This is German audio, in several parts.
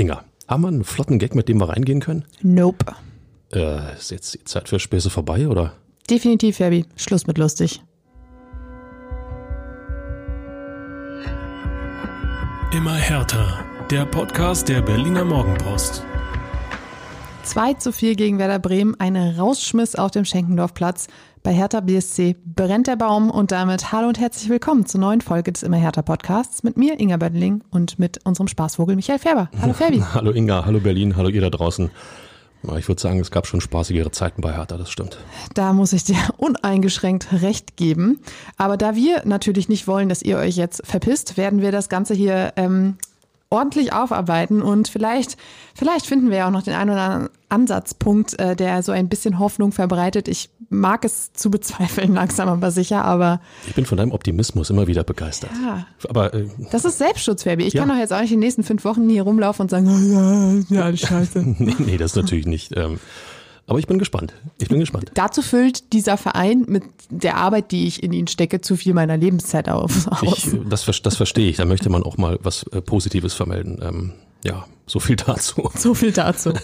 Inga, haben wir einen flotten Gag, mit dem wir reingehen können? Nope. Äh, ist jetzt die Zeit für Späße vorbei, oder? Definitiv, Fabi. Schluss mit lustig. Immer härter. Der Podcast der Berliner Morgenpost. 2 zu 4 gegen Werder Bremen, eine Rausschmiss auf dem Schenkendorfplatz. Bei Hertha BSC brennt der Baum und damit hallo und herzlich willkommen zur neuen Folge des Immer Hertha Podcasts mit mir, Inga Böttling, und mit unserem Spaßvogel Michael Färber. Hallo Fabi. hallo Inga, hallo Berlin, hallo ihr da draußen. Ich würde sagen, es gab schon spaßigere Zeiten bei Hertha, das stimmt. Da muss ich dir uneingeschränkt recht geben. Aber da wir natürlich nicht wollen, dass ihr euch jetzt verpisst, werden wir das Ganze hier ähm, ordentlich aufarbeiten und vielleicht, vielleicht finden wir ja auch noch den einen oder anderen Ansatzpunkt, äh, der so ein bisschen Hoffnung verbreitet. Ich mag es zu bezweifeln, langsam aber sicher, aber. Ich bin von deinem Optimismus immer wieder begeistert. Ja. Aber äh, das ist Selbstschutz, Fabi. Ich Ja. kann doch jetzt auch nicht die nächsten fünf Wochen hier rumlaufen und sagen, oh, ja, ja, scheiße. nee, nee, das natürlich nicht. Ähm, aber ich bin gespannt. Ich bin gespannt. Dazu füllt dieser Verein mit der Arbeit, die ich in ihn stecke, zu viel meiner Lebenszeit auf. Ich, das, ver- das verstehe ich. Da möchte man auch mal was äh, Positives vermelden. Ähm, ja, so viel dazu. So viel dazu.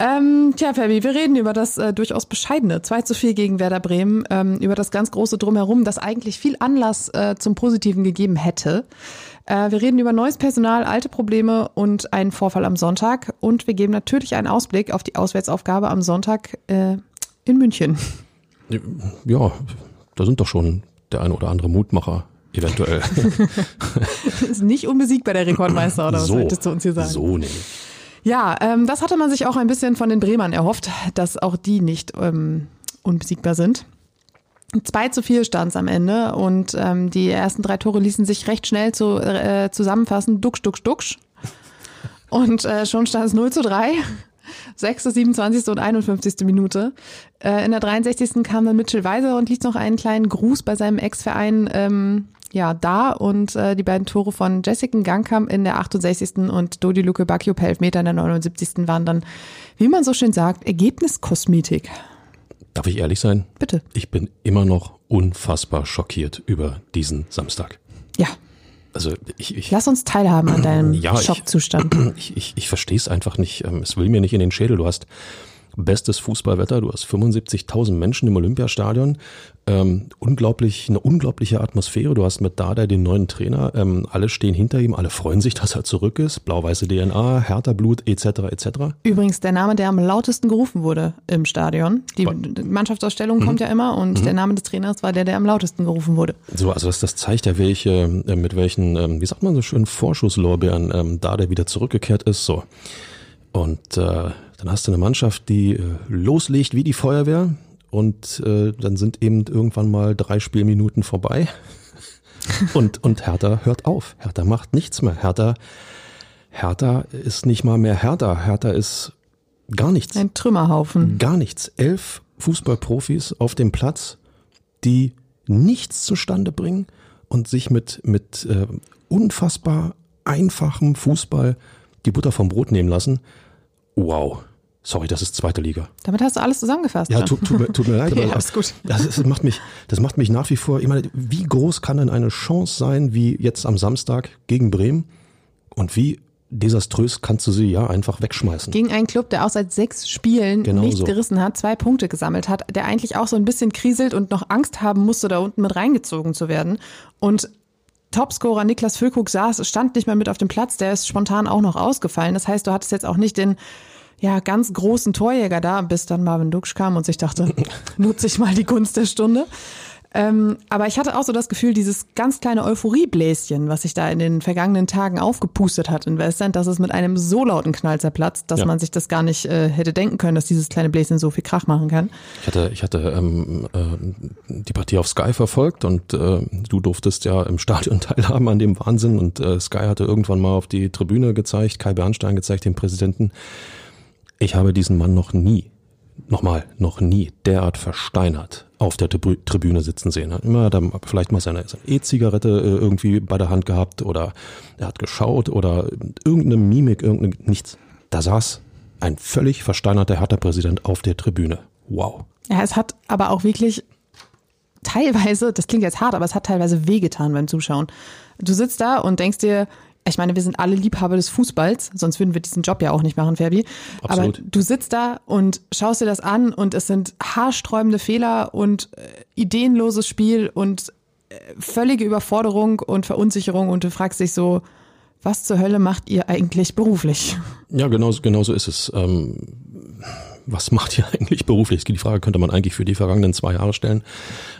Ähm, tja, Fabi, wir reden über das äh, durchaus bescheidene 2 zu 4 gegen Werder Bremen, ähm, über das ganz große Drumherum, das eigentlich viel Anlass äh, zum Positiven gegeben hätte. Äh, wir reden über neues Personal, alte Probleme und einen Vorfall am Sonntag. Und wir geben natürlich einen Ausblick auf die Auswärtsaufgabe am Sonntag äh, in München. Ja, da sind doch schon der eine oder andere Mutmacher eventuell. Ist nicht unbesiegbar der Rekordmeister, oder was möchtest du uns hier sagen? So, nee. Ja, ähm, das hatte man sich auch ein bisschen von den Bremern erhofft, dass auch die nicht ähm, unbesiegbar sind. 2 zu 4 stand es am Ende und ähm, die ersten drei Tore ließen sich recht schnell zu, äh, zusammenfassen. Duxch, duxch, duxch. Und äh, schon stand es 0 zu 3. 6., 27. und 51. Minute. Äh, in der 63. kam dann Mitchell Weiser und ließ noch einen kleinen Gruß bei seinem Ex-Verein ähm, ja, da. Und äh, die beiden Tore von Jessica Gangkamp in der 68. und Dodi Luke Bacchio per Elfmeter in der 79. waren dann, wie man so schön sagt, Ergebniskosmetik. Darf ich ehrlich sein? Bitte. Ich bin immer noch unfassbar schockiert über diesen Samstag. Ja, Also ich, ich, lass uns teilhaben an deinem Ja, ich- Schockzustand. ich, ich, ich verstehe es einfach nicht. Ähm, Es will mir nicht in den Schädel. Du hast bestes Fußballwetter, du hast 75.000 Menschen im Olympiastadion, ähm, unglaublich, eine unglaubliche Atmosphäre. Du hast mit Dada den neuen Trainer, ähm, alle stehen hinter ihm, alle freuen sich, dass er zurück ist. Blau-weiße DNA, härter Blut etc. etc. Übrigens der Name, der am lautesten gerufen wurde im Stadion. Die Mannschaftsausstellung kommt ja immer und der Name des Trainers war der, der am lautesten gerufen wurde. So, also das, das zeigt ja, welche, äh, mit welchen, ähm, wie sagt man so schön, Vorschusslorbeeren ähm, da der wieder zurückgekehrt ist. So. Und äh, dann hast du eine Mannschaft, die äh, loslegt wie die Feuerwehr und äh, dann sind eben irgendwann mal drei Spielminuten vorbei. und, und Hertha hört auf. Hertha macht nichts mehr. Hertha, Hertha ist nicht mal mehr Hertha. Hertha ist gar nichts. Ein Trümmerhaufen. Gar nichts. Elf Fußballprofis auf dem Platz, die nichts zustande bringen und sich mit, mit äh, unfassbar einfachem Fußball die Butter vom Brot nehmen lassen. Wow. Sorry, das ist zweite Liga. Damit hast du alles zusammengefasst. Ja, ne? tut, mir, tut mir leid, aber alles gut. Das, ist, das, macht mich, das macht mich nach wie vor, ich meine, wie groß kann denn eine Chance sein, wie jetzt am Samstag gegen Bremen? Und wie desaströs kannst du sie ja einfach wegschmeißen? Gegen einen Club, der auch seit sechs Spielen Genau nichts so. gerissen hat, zwei Punkte gesammelt hat, der eigentlich auch so ein bisschen kriselt und noch Angst haben musste, da unten mit reingezogen zu werden. Und Topscorer Niklas Füllkrug saß, stand nicht mehr mit auf dem Platz, der ist spontan auch noch ausgefallen. Das heißt, du hattest jetzt auch nicht den ja, ganz großen Torjäger da, bis dann Marvin Duksch kam und sich dachte, nutze ich mal die Gunst der Stunde. Ähm, aber ich hatte auch so das Gefühl, dieses ganz kleine Euphoriebläschen, was sich da in den vergangenen Tagen aufgepustet hat in Westend, dass es mit einem so lauten Knall zerplatzt, dass Ja. man sich das gar nicht äh, hätte denken können, dass dieses kleine Bläschen so viel Krach machen kann. Ich hatte, ich hatte ähm, äh, die Partie auf Sky verfolgt und äh, du durftest ja im Stadion teilhaben an dem Wahnsinn und äh, Sky hatte irgendwann mal auf die Tribüne gezeigt, Kai Bernstein gezeigt, den Präsidenten. Ich habe diesen Mann noch nie, nochmal, noch nie derart versteinert auf der Tribü- Tribüne sitzen sehen. Hat immer dann vielleicht mal seine, E-Zigarette äh, irgendwie bei der Hand gehabt oder er hat geschaut oder irgendeine Mimik, irgendeine, nichts. Da saß ein völlig versteinerter Hertha-Präsident auf der Tribüne. Wow. Ja, es hat aber auch wirklich teilweise, das klingt jetzt hart, aber es hat teilweise wehgetan beim Zuschauen. Du sitzt da und denkst dir, ich meine, wir sind alle Liebhaber des Fußballs, sonst würden wir diesen Job ja auch nicht machen, Ferbi. Absolut. Aber du sitzt da und schaust dir das an und es sind haarsträubende Fehler und äh, ideenloses Spiel und äh, völlige Überforderung und Verunsicherung und du fragst dich so, was zur Hölle macht ihr eigentlich beruflich? Ja, genau, genau so ist es. Ähm, was macht ihr eigentlich beruflich? Die Frage könnte man eigentlich für die vergangenen zwei Jahre stellen.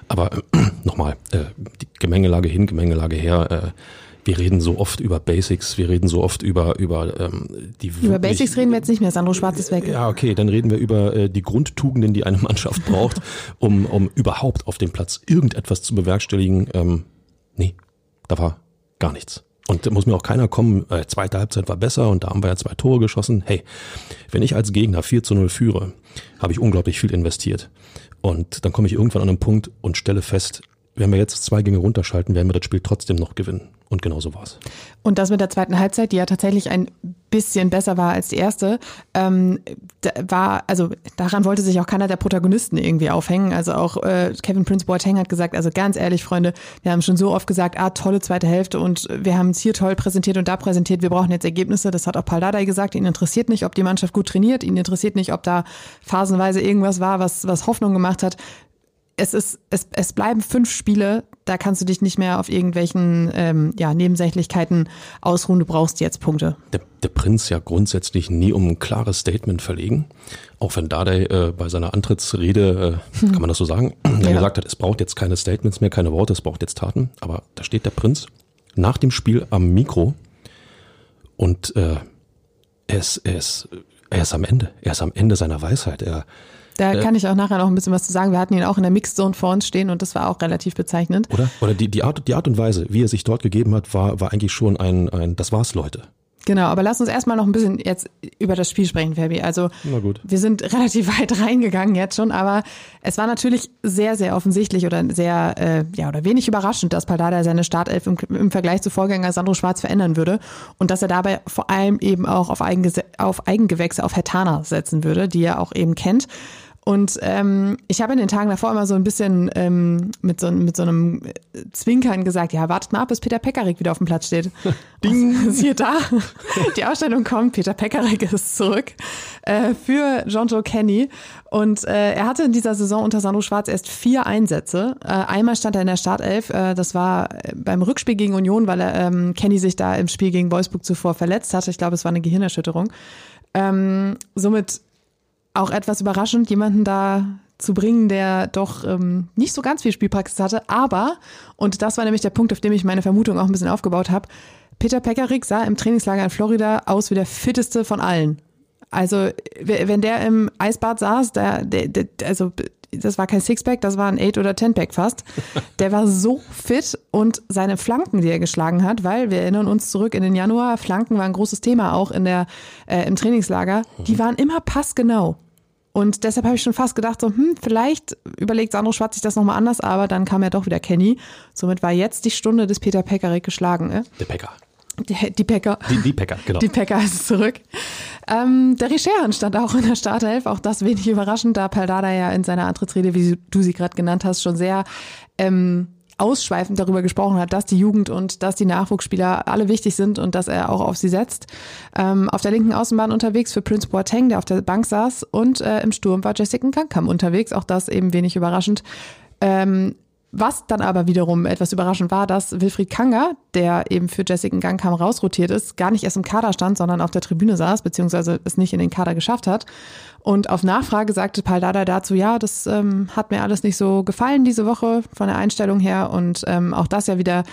Aber äh, nochmal, äh, die Gemengelage hin, Gemengelage her. Äh, wir reden so oft über Basics, wir reden so oft über über ähm, die Über Basics reden wir jetzt nicht mehr, Sandro Schwarz ist weg. Ja, okay, dann reden wir über äh, die Grundtugenden, die eine Mannschaft braucht, um, um überhaupt auf dem Platz irgendetwas zu bewerkstelligen. Ähm, nee, da war gar nichts. Und da muss mir auch keiner kommen, äh, zweite Halbzeit war besser und da haben wir ja zwei Tore geschossen. Hey, wenn ich als Gegner 4 zu 0 führe, habe ich unglaublich viel investiert. Und dann komme ich irgendwann an einen Punkt und stelle fest, wenn wir jetzt zwei Gänge runterschalten, werden wir das Spiel trotzdem noch gewinnen. Und genau so war's. Und das mit der zweiten Halbzeit, die ja tatsächlich ein bisschen besser war als die erste, ähm, war, also daran wollte sich auch keiner der Protagonisten irgendwie aufhängen. Also auch äh, Kevin Prince Boateng hat gesagt, also ganz ehrlich, Freunde, wir haben schon so oft gesagt, ah, tolle zweite Hälfte und wir haben es hier toll präsentiert und da präsentiert, wir brauchen jetzt Ergebnisse. Das hat auch Paul Dardai gesagt, ihn interessiert nicht, ob die Mannschaft gut trainiert, ihn interessiert nicht, ob da phasenweise irgendwas war, was, was Hoffnung gemacht hat es ist, es, es bleiben fünf Spiele, da kannst du dich nicht mehr auf irgendwelchen ähm, ja, Nebensächlichkeiten ausruhen, du brauchst jetzt Punkte. der, der Prinz ja grundsätzlich nie um ein klares Statement verlegen. Auch wenn Dardai äh, bei seiner Antrittsrede, äh, kann man das so sagen, ja. gesagt hat, es braucht jetzt keine Statements mehr, keine Worte, es braucht jetzt Taten. Aber da steht der Prinz nach dem Spiel am Mikro und äh, er, ist, er, ist, er ist am Ende. Er ist am Ende seiner Weisheit. Er, Da kann ich auch nachher noch ein bisschen was zu sagen. Wir hatten ihn auch in der Mixzone vor uns stehen und das war auch relativ bezeichnend. oder? Oder die, die, Art, die Art und Weise, wie er sich dort gegeben hat, war, war eigentlich schon ein, ein das war's, Leute. Genau, aber lass uns erstmal noch ein bisschen jetzt über das Spiel sprechen, Fabi. Also wir sind relativ weit reingegangen jetzt schon, aber es war natürlich sehr, sehr offensichtlich oder sehr, äh, ja, oder wenig überraschend, dass Paldada seine Startelf im, im Vergleich zu Vorgänger Sandro Schwarz verändern würde und dass er dabei vor allem eben auch auf, Eigengese auf Eigengewächse, auf Hertana setzen würde, die er auch eben kennt. Und ähm, ich habe in den Tagen davor immer so ein bisschen ähm, mit, so, mit so einem Zwinkern gesagt, ja, wartet mal ab, bis Peter Pekarik wieder auf dem Platz steht. Ding. Siehe da, die Ausstellung kommt, Peter Pekarik ist zurück äh, für John Joe Kenny. Und äh, er hatte in dieser Saison unter Sandro Schwarz erst vier Einsätze. Äh, einmal stand er in der Startelf, äh, das war beim Rückspiel gegen Union, weil er ähm, Kenny sich da im Spiel gegen Wolfsburg zuvor verletzt hatte. Ich glaube, es war eine Gehirnerschütterung. Ähm, somit auch etwas überraschend, jemanden da zu bringen, der doch ähm, nicht so ganz viel Spielpraxis hatte. Aber, und das war nämlich der Punkt, auf dem ich meine Vermutung auch ein bisschen aufgebaut habe, Peter Pekarik sah im Trainingslager in Florida aus wie der fitteste von allen. Also, wenn der im Eisbad saß, der, der, der also das war kein Sixpack, das war ein Eight- oder Tenpack fast. Der war so fit und seine Flanken, die er geschlagen hat, weil wir erinnern uns zurück in den Januar, Flanken war ein großes Thema auch in der, äh, im Trainingslager, die waren immer passgenau. Und deshalb habe ich schon fast gedacht, so, hm, vielleicht überlegt Sandro Schwarz sich das nochmal anders, aber dann kam ja doch wieder Kenny. Somit war jetzt die Stunde des Peter Pekarik geschlagen. Äh? Der Pekka. Die, die Pecker. Die, die Pekka, genau. Die Packer ist zurück. Ähm, der Richeran stand auch in der Startelf, auch das wenig überraschend, da Paldada ja in seiner Antrittsrede, wie du sie gerade genannt hast, schon sehr ähm, ausschweifend darüber gesprochen hat, dass die Jugend und dass die Nachwuchsspieler alle wichtig sind und dass er auch auf sie setzt. Ähm, auf der linken Außenbahn unterwegs für Prince Boateng, der auf der Bank saß und äh, im Sturm war Jessica Kankam unterwegs, auch das eben wenig überraschend. Ähm, was dann aber wiederum etwas überraschend war, dass Wilfried Kanga, der eben für Jessica Gangkam rausrotiert ist, gar nicht erst im Kader stand, sondern auf der Tribüne saß, beziehungsweise es nicht in den Kader geschafft hat. Und auf Nachfrage sagte Paldada dazu, ja, das ähm, hat mir alles nicht so gefallen diese Woche von der Einstellung her. Und ähm, auch das ja wieder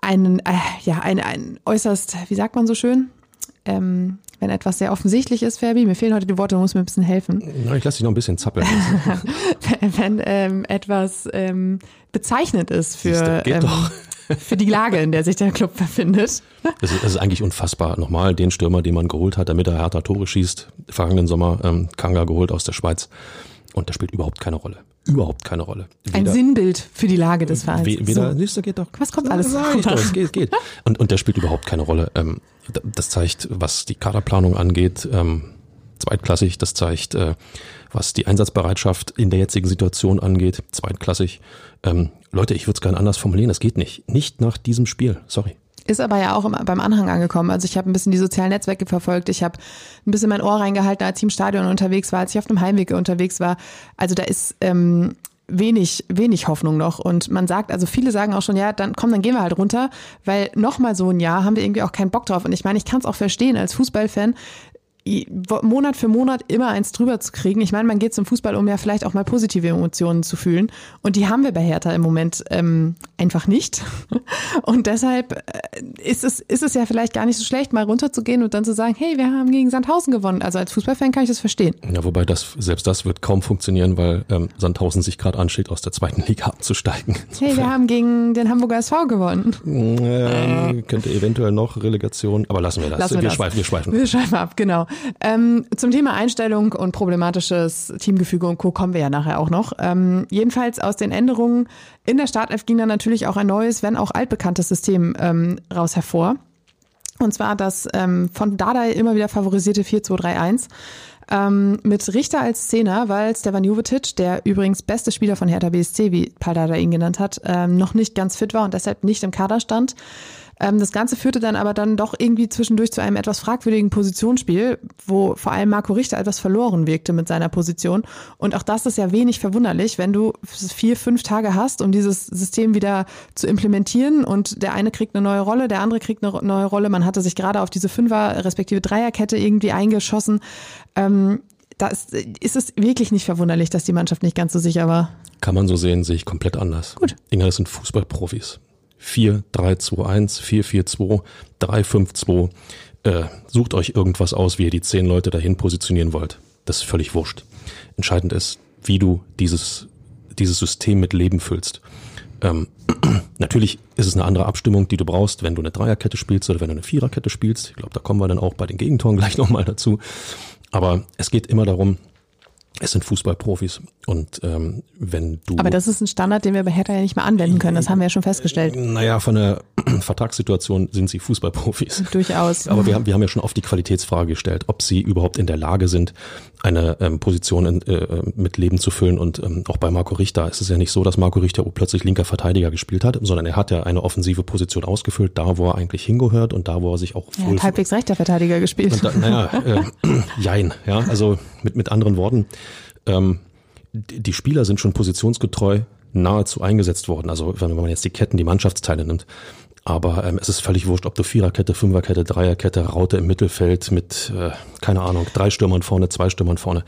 ein, äh, ja, ein, ein äußerst, wie sagt man so schön? Ähm, wenn etwas sehr offensichtlich ist, Fabi, mir fehlen heute die Worte, du musst mir ein bisschen helfen. Na, ich lasse dich noch ein bisschen zappeln. wenn ähm, etwas ähm, bezeichnend ist für, ähm, für die Lage, in der sich der Club befindet. Das ist, das ist eigentlich unfassbar. Nochmal den Stürmer, den man geholt hat, damit er härter Tore schießt. Vergangenen Sommer ähm, Kanga geholt aus der Schweiz. Und der spielt überhaupt keine Rolle. Überhaupt keine Rolle. Ein Weder- Sinnbild für die Lage des Vereins. We- Weder, so. du, geht doch. Was kommt alles nach? doch, es geht, es geht. Und, und der spielt überhaupt keine Rolle. Ähm, das zeigt, was die Kaderplanung angeht, ähm, zweitklassig. Das zeigt, äh, was die Einsatzbereitschaft in der jetzigen Situation angeht, zweitklassig. Ähm, Leute, ich würde es gerne anders formulieren. Es geht nicht. Nicht nach diesem Spiel. Sorry. Ist aber ja auch im, beim Anhang angekommen. Also ich habe ein bisschen die sozialen Netzwerke verfolgt. Ich habe ein bisschen mein Ohr reingehalten, als ich im Stadion unterwegs war, als ich auf dem Heimweg unterwegs war. Also da ist ähm, wenig, wenig Hoffnung noch. Und man sagt, also viele sagen auch schon, ja, dann komm, dann gehen wir halt runter, weil noch mal so ein Jahr haben wir irgendwie auch keinen Bock drauf. Und ich meine, ich kann es auch verstehen als Fußballfan, Monat für Monat immer eins drüber zu kriegen. Ich meine, man geht zum Fußball, um ja vielleicht auch mal positive Emotionen zu fühlen. Und die haben wir bei Hertha im Moment ähm, einfach nicht. Und deshalb äh, ist es, ist es ja vielleicht gar nicht so schlecht, mal runterzugehen und dann zu sagen, hey, wir haben gegen Sandhausen gewonnen. Also als Fußballfan kann ich das verstehen. Ja, wobei das, selbst das wird kaum funktionieren, weil ähm, Sandhausen sich gerade ansteht, aus der zweiten Liga abzusteigen. Hey, wir haben gegen den Hamburger SV gewonnen. Ja, könnte eventuell noch Relegation, aber lassen wir das. Lassen wir, wir das. schweifen, wir schweifen. Wir schweifen ab, genau. Ähm, zum Thema Einstellung und problematisches Teamgefüge und Co. kommen wir ja nachher auch noch. Ähm, jedenfalls aus den Änderungen in der Startelf ging dann natürlich auch ein neues, wenn auch altbekanntes System ähm, raus hervor. Und zwar das ähm, von Dardai immer wieder favorisierte 4-2-3-1 ähm, mit Richter als Zehner, weil Stefan Jovetic, der übrigens beste Spieler von Hertha BSC, wie Paul Dardai ihn genannt hat, ähm, noch nicht ganz fit war und deshalb nicht im Kader stand. Ähm, das Ganze führte dann aber dann doch irgendwie zwischendurch zu einem etwas fragwürdigen Positionsspiel, wo vor allem Marco Richter etwas verloren wirkte mit seiner Position. Und auch das ist ja wenig verwunderlich, wenn du vier, fünf Tage hast, um dieses System wieder zu implementieren und der eine kriegt eine neue Rolle, der andere kriegt eine neue Rolle. Man hatte sich gerade auf diese Fünfer- respektive Dreierkette irgendwie eingeschossen. Ähm, da ist, ist es wirklich nicht verwunderlich, dass die Mannschaft nicht ganz so sicher war. Kann man so sehen, sehe ich komplett anders. Gut. Inga, das sind Fußballprofis. 4, 3, 2, 1, 4, 4, 2, 3, 5, 2. Äh, sucht euch irgendwas aus, wie ihr die zehn Leute dahin positionieren wollt. Das ist völlig wurscht. Entscheidend ist, wie du dieses, dieses System mit Leben füllst. Ähm, natürlich ist es eine andere Abstimmung, die du brauchst, wenn du eine Dreierkette spielst oder wenn du eine Viererkette spielst. Ich glaube, da kommen wir dann auch bei den Gegentoren gleich nochmal dazu. Aber es geht immer darum, es sind Fußballprofis und ähm, wenn du. Aber das ist ein Standard, den wir bei Hertha ja nicht mehr anwenden können. Das haben wir ja schon festgestellt. Naja, von der Vertragssituation sind sie Fußballprofis. Durchaus. Aber wir haben, wir haben ja schon oft die Qualitätsfrage gestellt, ob sie überhaupt in der Lage sind, eine ähm, Position in, äh, mit Leben zu füllen. Und ähm, auch bei Marco Richter ist es ja nicht so, dass Marco Richter plötzlich linker Verteidiger gespielt hat, sondern er hat ja eine offensive Position ausgefüllt, da wo er eigentlich hingehört und da wo er sich auch er hat halbwegs rechter Verteidiger gespielt. Da, naja, äh, jein, ja, also mit, mit anderen Worten, ähm, die Spieler sind schon positionsgetreu nahezu eingesetzt worden. Also wenn man jetzt die Ketten, die Mannschaftsteile nimmt. Aber ähm, es ist völlig wurscht, ob du Viererkette, Fünferkette, Dreierkette, Raute im Mittelfeld mit, äh, keine Ahnung, drei Stürmern vorne, zwei Stürmern vorne.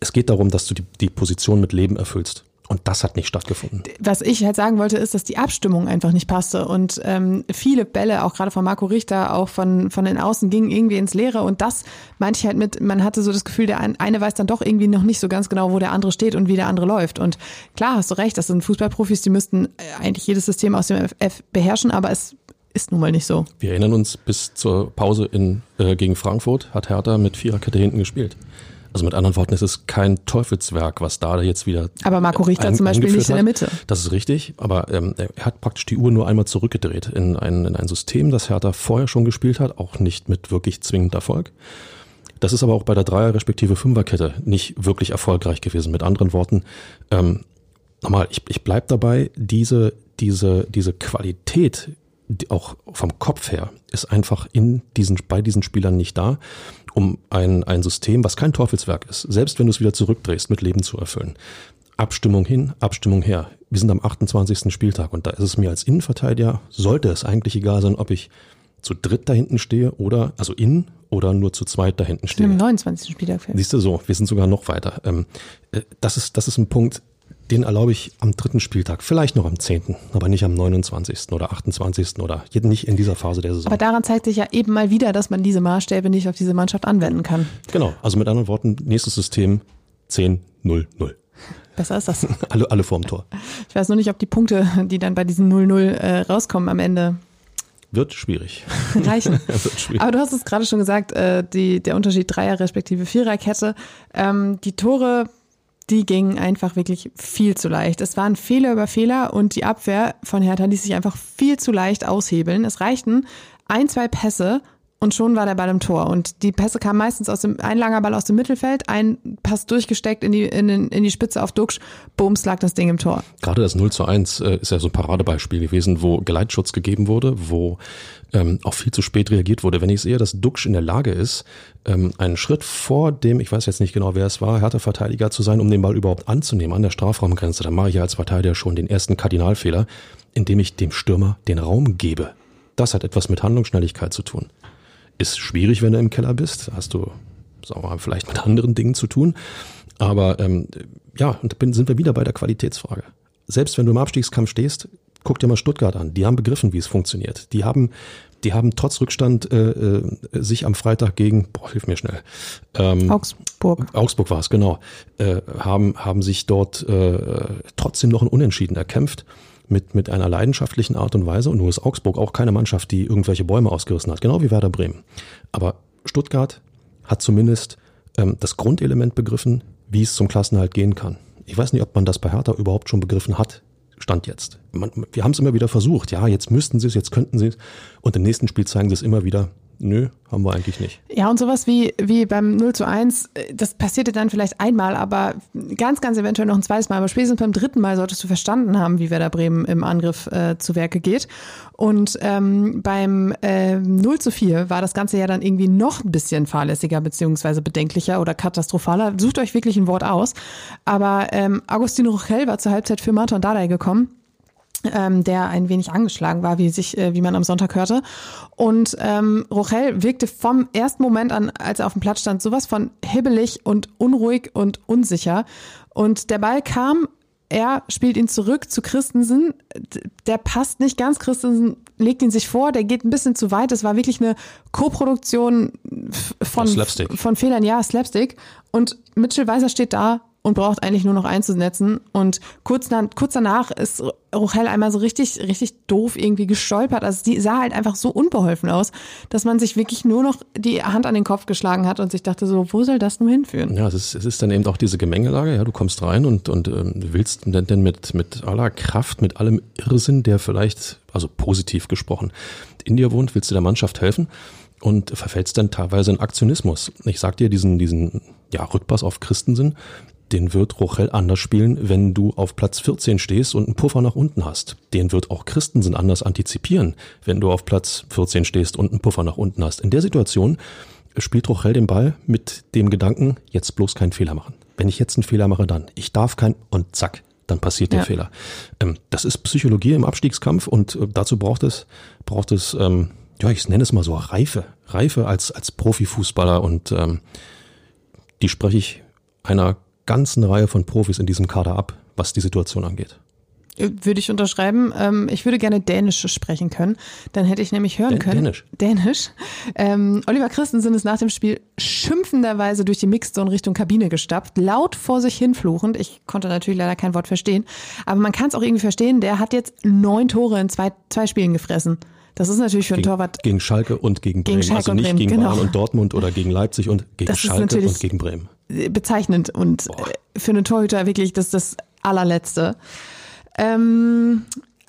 Es geht darum, dass du die, die Position mit Leben erfüllst. Und das hat nicht stattgefunden. Was ich halt sagen wollte, ist, dass die Abstimmung einfach nicht passte. Und ähm, viele Bälle, auch gerade von Marco Richter, auch von, von den Außen, gingen irgendwie ins Leere. Und das meinte ich halt mit, man hatte so das Gefühl, der eine weiß dann doch irgendwie noch nicht so ganz genau, wo der andere steht und wie der andere läuft. Und klar, hast du recht, das sind Fußballprofis, die müssten äh, eigentlich jedes System aus dem FF beherrschen, aber es ist nun mal nicht so. Wir erinnern uns, bis zur Pause in, äh, gegen Frankfurt hat Hertha mit Viererkette hinten gespielt. Also mit anderen Worten, es ist kein Teufelswerk, was da jetzt wieder. Aber Marco Richter ein, zum Beispiel nicht in der Mitte. Das ist richtig, aber ähm, er hat praktisch die Uhr nur einmal zurückgedreht in ein, in ein System, das Hertha vorher schon gespielt hat, auch nicht mit wirklich zwingend Erfolg. Das ist aber auch bei der Dreier- respektive Fünferkette nicht wirklich erfolgreich gewesen. Mit anderen Worten, ähm, nochmal, ich, ich bleib dabei, diese, diese, diese Qualität, die auch vom Kopf her, ist einfach in diesen, bei diesen Spielern nicht da um ein, ein System, was kein Teufelswerk ist, selbst wenn du es wieder zurückdrehst, mit Leben zu erfüllen. Abstimmung hin, Abstimmung her. Wir sind am 28. Spieltag und da ist es mir als Innenverteidiger, sollte es eigentlich egal sein, ob ich zu dritt da hinten stehe oder, also in oder nur zu zweit da hinten stehe. Im 29. Spieltag. Siehst du so, wir sind sogar noch weiter. Ähm, äh, das ist, das ist ein Punkt, den erlaube ich am dritten Spieltag, vielleicht noch am zehnten, aber nicht am 29. oder 28. oder nicht in dieser Phase der Saison. Aber daran zeigt sich ja eben mal wieder, dass man diese Maßstäbe nicht auf diese Mannschaft anwenden kann. Genau, also mit anderen Worten, nächstes System 10, 0, 0. Besser ist das. alle, alle vorm Tor. Ich weiß nur nicht, ob die Punkte, die dann bei diesen 0-0 äh, rauskommen am Ende. Wird schwierig. Reichen. Wird schwierig. Aber du hast es gerade schon gesagt, äh, die, der Unterschied Dreier respektive Viererkette. Ähm, die Tore die gingen einfach wirklich viel zu leicht. Es waren Fehler über Fehler und die Abwehr von Hertha ließ sich einfach viel zu leicht aushebeln. Es reichten ein, zwei Pässe und schon war der Ball im Tor. Und die Pässe kamen meistens aus dem, ein langer Ball aus dem Mittelfeld, ein Pass durchgesteckt in die, in, in die Spitze auf Duxch, bums, lag das Ding im Tor. Gerade das 0 zu 1 äh, ist ja so ein Paradebeispiel gewesen, wo Geleitschutz gegeben wurde, wo ähm, auch viel zu spät reagiert wurde. Wenn ich sehe, dass Duxch in der Lage ist, ähm, einen Schritt vor dem, ich weiß jetzt nicht genau, wer es war, härter Verteidiger zu sein, um den Ball überhaupt anzunehmen an der Strafraumgrenze, dann mache ich ja als Verteidiger schon den ersten Kardinalfehler, indem ich dem Stürmer den Raum gebe. Das hat etwas mit Handlungsschnelligkeit zu tun. Ist schwierig, wenn du im Keller bist. Hast du, sagen wir mal, vielleicht mit anderen Dingen zu tun. Aber ähm, ja, und da sind wir wieder bei der Qualitätsfrage. Selbst wenn du im Abstiegskampf stehst, guck dir mal Stuttgart an. Die haben begriffen, wie es funktioniert. Die haben, die haben trotz Rückstand äh, äh, sich am Freitag gegen, boah, hilf mir schnell. Ähm, Augsburg. Augsburg war es, genau. Äh, haben, haben sich dort äh, trotzdem noch ein Unentschieden erkämpft mit, mit einer leidenschaftlichen Art und Weise. Und nur ist Augsburg auch keine Mannschaft, die irgendwelche Bäume ausgerissen hat, genau wie Werder Bremen. Aber Stuttgart hat zumindest ähm, das Grundelement begriffen, wie es zum Klassenhalt gehen kann. Ich weiß nicht, ob man das bei Hertha überhaupt schon begriffen hat. Stand jetzt. Man, wir haben es immer wieder versucht. Ja, jetzt müssten sie es, jetzt könnten sie es. Und im nächsten Spiel zeigen sie es immer wieder. Nö, haben wir eigentlich nicht. Ja, und sowas wie, wie beim 0 zu 1, äh, das passierte dann vielleicht einmal, aber ganz, ganz eventuell noch ein zweites Mal. Aber spätestens beim dritten Mal solltest du verstanden haben, wie Werder Bremen im Angriff äh, zu Werke geht. Und ähm, beim äh, 0 zu 4 war das Ganze ja dann irgendwie noch ein bisschen fahrlässiger beziehungsweise bedenklicher oder katastrophaler. Sucht euch wirklich ein Wort aus. Aber ähm, Agostino Rochel war zur Halbzeit für Martin Dardai gekommen ähm, der ein wenig angeschlagen war, wie sich, äh, wie man am Sonntag hörte. Und ähm, Rochel wirkte vom ersten Moment an, als er auf dem Platz stand, sowas von hibbelig und unruhig und unsicher. Und der Ball kam, er spielt ihn zurück zu Christensen. Der passt nicht ganz. Christensen legt ihn sich vor, der geht ein bisschen zu weit. Es war wirklich eine Co-Produktion von, von Fehlern, ja, Slapstick. Und Mitchell Weiser steht da und braucht eigentlich nur noch einzusetzen. Und kurz, nach, kurz danach ist Rochelle einmal so richtig, richtig doof irgendwie gestolpert. Also die sah halt einfach so unbeholfen aus, dass man sich wirklich nur noch die Hand an den Kopf geschlagen hat und sich dachte so, wo soll das nun hinführen? Ja, es ist, es ist dann eben auch diese Gemengelage. Ja, du kommst rein und, und ähm, willst denn, denn mit, mit aller Kraft, mit allem Irrsinn, der vielleicht, also positiv gesprochen, in dir wohnt, willst du der Mannschaft helfen und verfällst dann teilweise in Aktionismus. Ich sag dir diesen, diesen ja, Rückpass auf Christensen, den wird Rochel anders spielen, wenn du auf Platz 14 stehst und einen Puffer nach unten hast. Den wird auch Christensen anders antizipieren, wenn du auf Platz 14 stehst und einen Puffer nach unten hast. In der Situation spielt Rochel den Ball mit dem Gedanken, jetzt bloß keinen Fehler machen. Wenn ich jetzt einen Fehler mache, dann. Ich darf kein und zack, dann passiert der ja. Fehler. Ähm, das ist Psychologie im Abstiegskampf und äh, dazu braucht es, braucht es, ähm, ja, ich nenne es mal so Reife. Reife als, als Profifußballer und ähm, die spreche ich einer ganzen Reihe von Profis in diesem Kader ab, was die Situation angeht. Würde ich unterschreiben. Ähm, ich würde gerne Dänisch sprechen können. Dann hätte ich nämlich hören können. Dänisch. Dänisch. Ähm, Oliver Christensen ist nach dem Spiel schimpfenderweise durch die Mixzone Richtung Kabine gestapft, laut vor sich hinfluchend. Ich konnte natürlich leider kein Wort verstehen. Aber man kann es auch irgendwie verstehen. Der hat jetzt neun Tore in zwei, zwei Spielen gefressen. Das ist natürlich für einen gegen, Torwart. Gegen Schalke und gegen Bremen. Gegen also nicht Bremen, gegen genau. Bayern und Dortmund oder gegen Leipzig und gegen Schalke und gegen Bremen. Bezeichnend und Boah. äh, für einen Torhüter wirklich das das allerletzte. Ähm,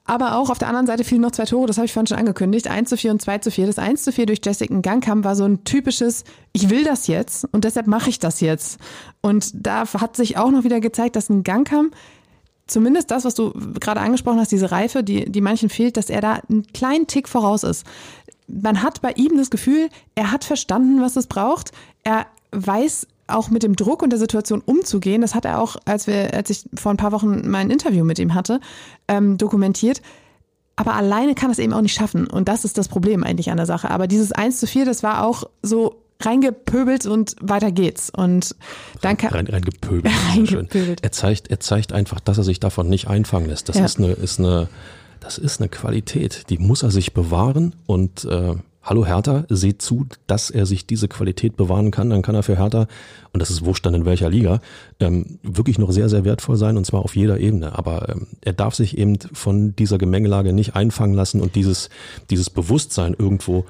aber auch auf der anderen Seite fielen noch zwei Tore, das habe ich vorhin schon angekündigt. 1 zu 4 und 2 zu 4. Das 1 zu 4 durch Jessica Gangkamp war so ein typisches, ich will das jetzt und deshalb mache ich das jetzt. Und da hat sich auch noch wieder gezeigt, dass ein Gangkamp zumindest das, was du gerade angesprochen hast, diese Reife, die, die manchen fehlt, dass er da einen kleinen Tick voraus ist. Man hat bei ihm das Gefühl, er hat verstanden, was es braucht. Er weiß auch mit dem Druck und der Situation umzugehen. Das hat er auch, als wir, als ich vor ein paar Wochen mein Interview mit ihm hatte, ähm, dokumentiert. Aber alleine kann es eben auch nicht schaffen. Und das ist das Problem eigentlich an der Sache. Aber dieses 1 zu 4, das war auch so reingepöbelt und weiter geht's. Und dann kann, Rein, rein gepöbelt. Reingepöbelt. Schön. Er zeigt, er zeigt einfach, dass er sich davon nicht einfangen lässt. Das Ja. ist eine, ist eine, das ist eine Qualität, die muss er sich bewahren und äh, Hallo Hertha, seht zu, dass er sich diese Qualität bewahren kann, dann kann er für Hertha, und das ist wurscht dann in welcher Liga, ähm, wirklich noch sehr, sehr wertvoll sein und zwar auf jeder Ebene. Aber ähm, er darf sich eben von dieser Gemengelage nicht einfangen lassen und dieses, dieses Bewusstsein irgendwo,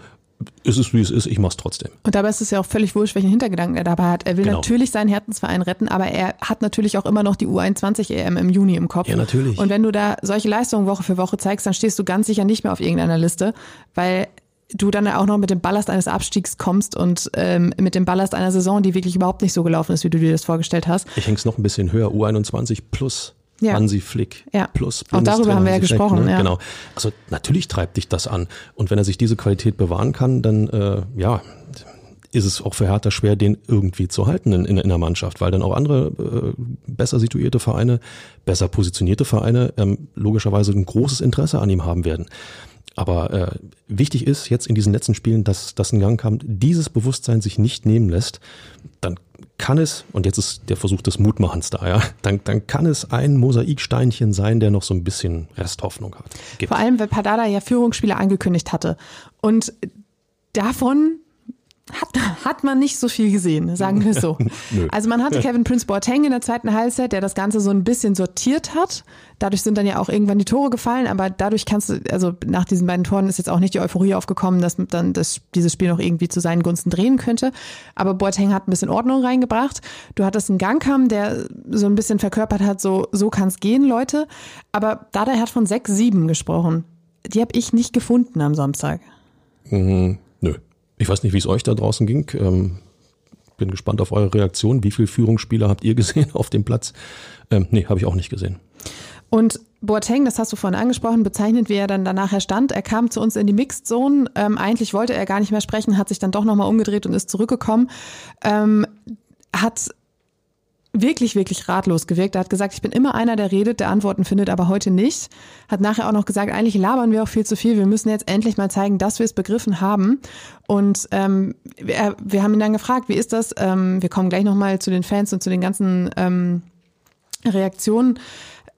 ist es wie es ist, ich mach's trotzdem. Und dabei ist es ja auch völlig wurscht, welchen Hintergedanken er dabei hat. Er will Genau. natürlich seinen Herzensverein retten, aber er hat natürlich auch immer noch die U21 EM im Juni im Kopf. Ja, natürlich. Und wenn du da solche Leistungen Woche für Woche zeigst, dann stehst du ganz sicher nicht mehr auf irgendeiner Liste, weil du dann auch noch mit dem Ballast eines Abstiegs kommst und ähm, mit dem Ballast einer Saison, die wirklich überhaupt nicht so gelaufen ist, wie du dir das vorgestellt hast. Ich häng's noch ein bisschen höher, U21 plus Ja. Hansi Flick Ja. plus Auch darüber haben wir ja Flick, gesprochen, ne? ja. Genau. Also natürlich treibt dich das an. Und wenn er sich diese Qualität bewahren kann, dann äh, ja, ist es auch für Hertha schwer, den irgendwie zu halten in, in, in der Mannschaft, weil dann auch andere äh, besser situierte Vereine, besser positionierte Vereine ähm, logischerweise ein großes Interesse an ihm haben werden. Aber äh, wichtig ist jetzt in diesen letzten Spielen, dass das in Gang kam, dieses Bewusstsein sich nicht nehmen lässt, dann kann es, und jetzt ist der Versuch des Mutmachens da, ja, dann, dann kann es ein Mosaiksteinchen sein, der noch so ein bisschen Resthoffnung hat. Gibt. Vor allem, weil Pardada ja Führungsspieler angekündigt hatte. Und davon hat, hat man nicht so viel gesehen, sagen wir so. Nö. Also man hatte Kevin Prince Boateng in der zweiten Halbzeit, der das Ganze so ein bisschen sortiert hat. Dadurch sind dann ja auch irgendwann die Tore gefallen, aber dadurch kannst du, also nach diesen beiden Toren ist jetzt auch nicht die Euphorie aufgekommen, dass dann das, dieses Spiel noch irgendwie zu seinen Gunsten drehen könnte. Aber Boateng hat ein bisschen Ordnung reingebracht. Du hattest einen Gangkam, der so ein bisschen verkörpert hat, so, so kann's gehen, Leute. Aber Dada hat von 6-7 gesprochen. Die habe ich nicht gefunden am Samstag. Mhm. Ich weiß nicht, wie es euch da draußen ging. Ähm, bin gespannt auf eure Reaktion. Wie viele Führungsspieler habt ihr gesehen auf dem Platz? Ähm, nee, habe ich auch nicht gesehen. Und Boateng, das hast du vorhin angesprochen, bezeichnet, wie er dann danach stand. Er kam zu uns in die Mixed Zone. Ähm, eigentlich wollte er gar nicht mehr sprechen, hat sich dann doch nochmal umgedreht und ist zurückgekommen. Ähm, hat wirklich, wirklich ratlos gewirkt. Er hat gesagt, ich bin immer einer, der redet, der Antworten findet, aber heute nicht. Hat nachher auch noch gesagt, eigentlich labern wir auch viel zu viel. Wir müssen jetzt endlich mal zeigen, dass wir es begriffen haben. Und ähm, wir, wir haben ihn dann gefragt, wie ist das? Ähm, wir kommen gleich nochmal zu den Fans und zu den ganzen ähm, Reaktionen.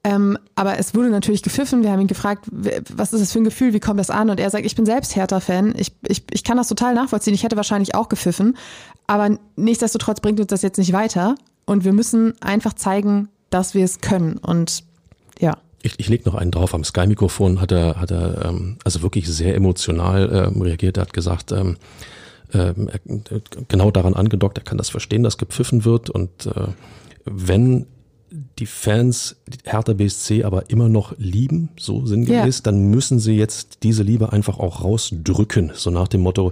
Ähm, aber es wurde natürlich gepfiffen. Wir haben ihn gefragt, was ist das für ein Gefühl, wie kommt das an? Und er sagt, ich bin selbst Hertha-Fan. Ich, ich, ich kann das total nachvollziehen. Ich hätte wahrscheinlich auch gepfiffen. Aber nichtsdestotrotz bringt uns das jetzt nicht weiter. Und wir müssen einfach zeigen, dass wir es können. Und ja. Ich, ich leg noch einen drauf. Am Sky-Mikrofon hat er, hat er ähm, also wirklich sehr emotional ähm, reagiert. Er hat gesagt, ähm, ähm, er- genau daran angedockt, er kann das verstehen, dass gepfiffen wird. Und äh, wenn die Fans Hertha BSC aber immer noch lieben, so sinngemäß, Ja. dann müssen sie jetzt diese Liebe einfach auch rausdrücken. So nach dem Motto,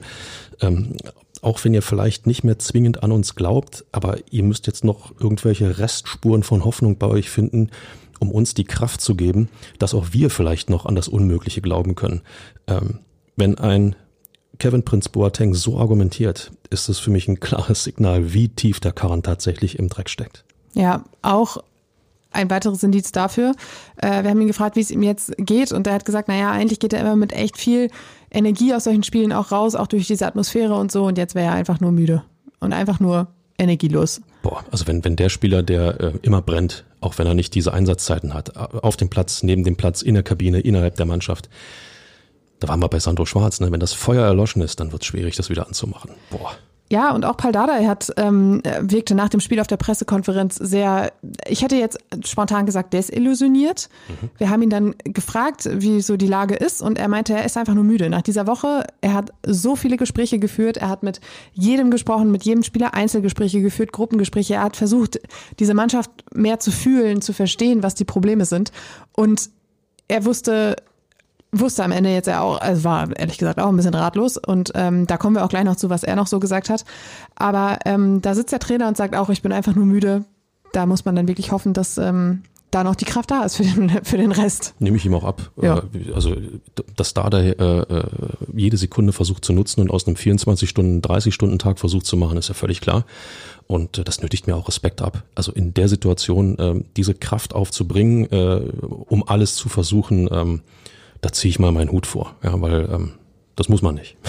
ähm, auch wenn ihr vielleicht nicht mehr zwingend an uns glaubt, aber ihr müsst jetzt noch irgendwelche Restspuren von Hoffnung bei euch finden, um uns die Kraft zu geben, dass auch wir vielleicht noch an das Unmögliche glauben können. Ähm, wenn ein Kevin Prince Boateng so argumentiert, ist es für mich ein klares Signal, wie tief der Karren tatsächlich im Dreck steckt. Ja, auch ein weiteres Indiz dafür. Äh, wir haben ihn gefragt, wie es ihm jetzt geht und er hat gesagt, naja, eigentlich geht er immer mit echt viel Energie aus solchen Spielen auch raus, auch durch diese Atmosphäre und so und jetzt wäre er einfach nur müde und einfach nur energielos. Boah, also wenn, wenn der Spieler, der äh, immer brennt, auch wenn er nicht diese Einsatzzeiten hat, auf dem Platz, neben dem Platz, in der Kabine, innerhalb der Mannschaft, da waren wir bei Sandro Schwarz, ne? wenn das Feuer erloschen ist, dann wird es schwierig, das wieder anzumachen. Boah. Ja, und auch Paul Dardai hat ähm, wirkte nach dem Spiel auf der Pressekonferenz sehr, ich hätte jetzt spontan gesagt, desillusioniert. Wir haben ihn dann gefragt, wie so die Lage ist und er meinte, er ist einfach nur müde. Nach dieser Woche, er hat so viele Gespräche geführt, er hat mit jedem gesprochen, mit jedem Spieler Einzelgespräche geführt, Gruppengespräche. Er hat versucht, diese Mannschaft mehr zu fühlen, zu verstehen, was die Probleme sind. Und er wusste, wusste am Ende jetzt ja auch, also war ehrlich gesagt auch ein bisschen ratlos und ähm, da kommen wir auch gleich noch zu, was er noch so gesagt hat. Aber ähm, da sitzt der Trainer und sagt auch, ich bin einfach nur müde. Da muss man dann wirklich hoffen, dass ähm, da noch die Kraft da ist für den, für den Rest. Nehme ich ihm auch ab. Ja. Äh, Also, dass da äh, äh, jede Sekunde versucht zu nutzen und aus einem 24-Stunden, 30-Stunden-Tag versucht zu machen, ist ja völlig klar. Und äh, das nötigt mir auch Respekt ab. Also in der Situation äh, diese Kraft aufzubringen, äh, um alles zu versuchen, ähm, da ziehe ich mal meinen Hut vor. Ja, weil ähm, das muss man nicht.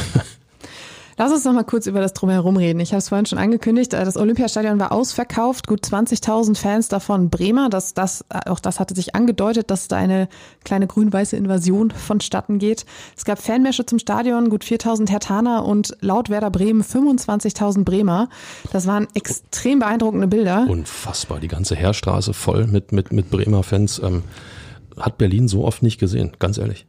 Lass uns noch mal kurz über das Drumherum reden. Ich habe es vorhin schon angekündigt. äh, Das Olympiastadion war ausverkauft, gut 20.000 Fans davon Bremer. Das, das, auch das hatte sich angedeutet, dass da eine kleine grün-weiße Invasion vonstatten geht. Es gab Fanmärsche zum Stadion, gut 4.000 Hertaner und laut Werder Bremen 25.000 Bremer. Das waren extrem beeindruckende Bilder. Unfassbar. Die ganze Heerstraße voll mit, mit, mit Bremer Fans. Ähm, hat Berlin so oft nicht gesehen, ganz ehrlich.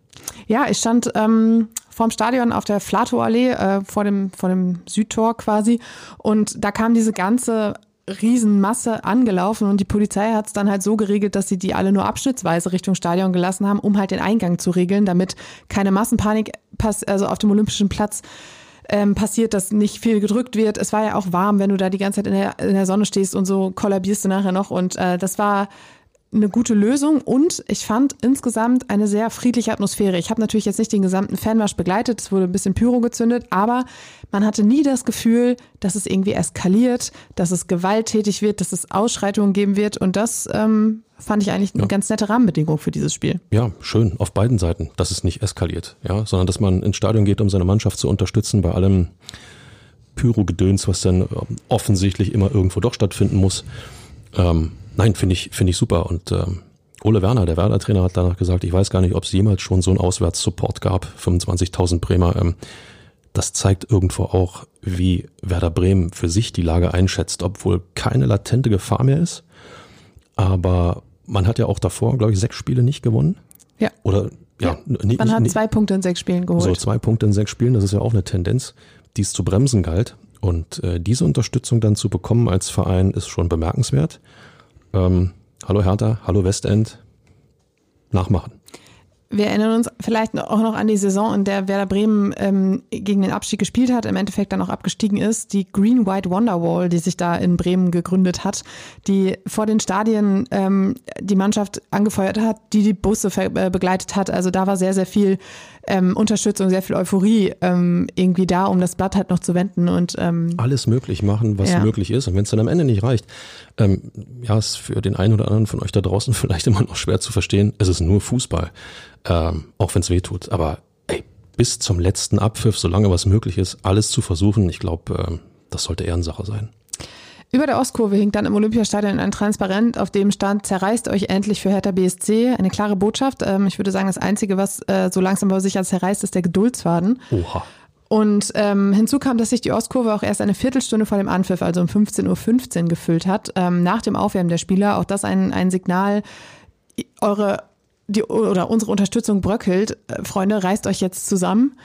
Ja, ich stand ähm, vorm Stadion auf der Flatow-Allee, äh, vor, dem, vor dem Südtor quasi. Und da kam diese ganze Riesenmasse angelaufen und die Polizei hat es dann halt so geregelt, dass sie die alle nur abschnittsweise Richtung Stadion gelassen haben, um halt den Eingang zu regeln, damit keine Massenpanik also auf dem Olympischen Platz ähm, passiert, dass nicht viel gedrückt wird. Es war ja auch warm, wenn du da die ganze Zeit in der, in der Sonne stehst und so kollabierst du nachher noch. Und äh, das war eine gute Lösung und ich fand insgesamt eine sehr friedliche Atmosphäre. Ich habe natürlich jetzt nicht den gesamten Fanmarsch begleitet, es wurde ein bisschen Pyro gezündet, aber man hatte nie das Gefühl, dass es irgendwie eskaliert, dass es gewalttätig wird, dass es Ausschreitungen geben wird und das ähm, fand ich eigentlich eine ja. ganz nette Rahmenbedingung für dieses Spiel. Ja, schön auf beiden Seiten, dass es nicht eskaliert, ja, sondern dass man ins Stadion geht, um seine Mannschaft zu unterstützen bei allem Pyro-Gedöns, was dann offensichtlich immer irgendwo doch stattfinden muss. Ähm, Nein, finde ich, finde ich super. Und ähm, Ole Werner, der Werder-Trainer, hat danach gesagt, ich weiß gar nicht, ob es jemals schon so einen Auswärtssupport gab, 25.000 Bremer. Ähm, das zeigt irgendwo auch, wie Werder Bremen für sich die Lage einschätzt, obwohl keine latente Gefahr mehr ist. Aber man hat ja auch davor, glaube ich, sechs Spiele nicht gewonnen. Ja. Oder ja, ja. man nicht, hat zwei Punkte in sechs Spielen geholt. So zwei Punkte in sechs Spielen, das ist ja auch eine Tendenz, die es zu bremsen galt. Und äh, diese Unterstützung dann zu bekommen als Verein ist schon bemerkenswert. Ähm, hallo Hertha, hallo Westend, nachmachen. Wir erinnern uns vielleicht auch noch an die Saison, in der Werder Bremen ähm, gegen den Abstieg gespielt hat, im Endeffekt dann auch abgestiegen ist. Die Green White Wonderwall, die sich da in Bremen gegründet hat, die vor den Stadien ähm, die Mannschaft angefeuert hat, die die Busse äh, begleitet hat. Also da war sehr, sehr viel ähm, Unterstützung, sehr viel Euphorie ähm, irgendwie da, um das Blatt halt noch zu wenden und ähm, alles möglich machen, was ja. möglich ist. Und wenn es dann am Ende nicht reicht, ähm, ja, ist für den einen oder anderen von euch da draußen vielleicht immer noch schwer zu verstehen. Es ist nur Fußball, ähm, auch wenn es weh tut. Aber ey, bis zum letzten Abpfiff, solange was möglich ist, alles zu versuchen, ich glaube, äh, das sollte Ehrensache sein. Über der Ostkurve hing dann im Olympiastadion ein Transparent, auf dem stand, zerreißt euch endlich für Hertha BSC. Eine klare Botschaft. Ähm, ich würde sagen, das Einzige, was äh, so langsam aber sicher zerreißt, ist der Geduldsfaden. Oha. Und ähm, hinzu kam, dass sich die Ostkurve auch erst eine Viertelstunde vor dem Anpfiff, also um 15.15 Uhr gefüllt hat, ähm, nach dem Aufwärmen der Spieler. Auch das ein, ein Signal, eure die, oder unsere Unterstützung bröckelt. Äh, Freunde, reißt euch jetzt zusammen.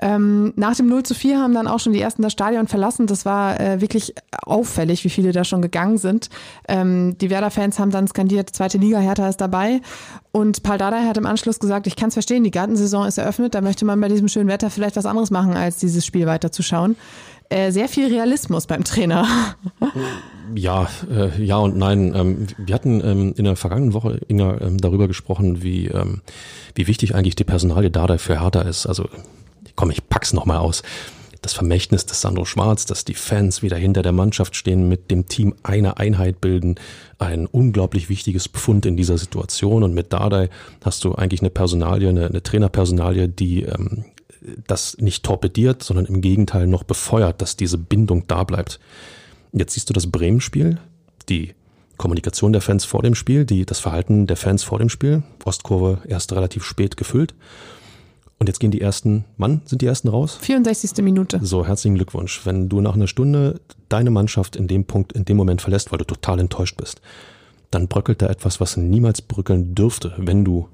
Ähm, nach dem 0 zu 4 haben dann auch schon die ersten das Stadion verlassen. Das war äh, wirklich auffällig, wie viele da schon gegangen sind. Ähm, die Werder-Fans haben dann skandiert, zweite Liga, Hertha ist dabei. Und Paul Dardai hat im Anschluss gesagt, ich kann es verstehen, die Gartensaison ist eröffnet, da möchte man bei diesem schönen Wetter vielleicht was anderes machen, als dieses Spiel weiterzuschauen. Äh, sehr viel Realismus beim Trainer. Ja, äh, ja und nein. Ähm, wir hatten ähm, in der vergangenen Woche, Inga, ähm, darüber gesprochen, wie, ähm, wie wichtig eigentlich die Personalie Dardai für Hertha ist. Also komm, ich pack's nochmal aus. Das Vermächtnis des Sandro Schwarz, dass die Fans wieder hinter der Mannschaft stehen, mit dem Team eine Einheit bilden, ein unglaublich wichtiges Pfund in dieser Situation. Und mit Dardai hast du eigentlich eine Personalie, eine, eine Trainerpersonalie, die ähm, das nicht torpediert, sondern im Gegenteil noch befeuert, dass diese Bindung da bleibt. Jetzt siehst du das Bremen-Spiel, die Kommunikation der Fans vor dem Spiel, die, das Verhalten der Fans vor dem Spiel. Ostkurve erst relativ spät gefüllt. Und jetzt gehen die ersten, wann sind die ersten raus? 64. Minute. So, herzlichen Glückwunsch. Wenn du nach einer Stunde deine Mannschaft in dem Punkt, in dem Moment verlässt, weil du total enttäuscht bist, dann bröckelt da etwas, was niemals bröckeln dürfte, wenn du